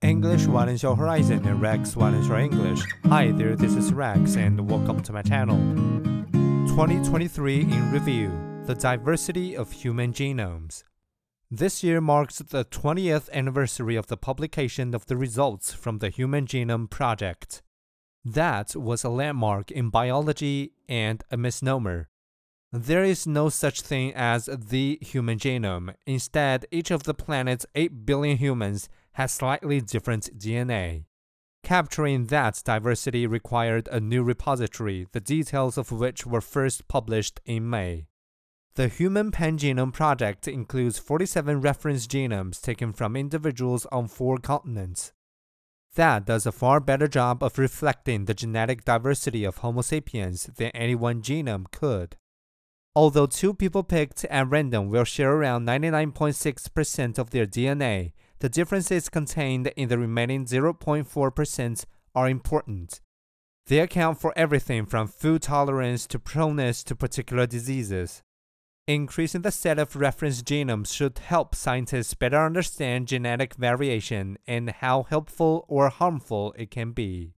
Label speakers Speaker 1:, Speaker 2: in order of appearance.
Speaker 1: English widens your horizon and Rex widens your English. Hi there, this is Rex and welcome to my channel. 2023 in review The Diversity of Human Genomes. This year marks the 20th anniversary of the publication of the results from the Human Genome Project. That was a landmark in biology and a misnomer. There is no such thing as the human genome. Instead, each of the planet's 8 billion humans has slightly different DNA. Capturing that diversity required a new repository, the details of which were first published in May. The Human Pangenome Project includes 47 reference genomes taken from individuals on four continents. That does a far better job of reflecting the genetic diversity of Homo sapiens than any one genome could. Although two people picked at random will share around 99.6% of their DNA, the differences contained in the remaining 0.4% are important. They account for everything from food tolerance to proneness to particular diseases. Increasing the set of reference genomes should help scientists better understand genetic variation and how helpful or harmful it can be.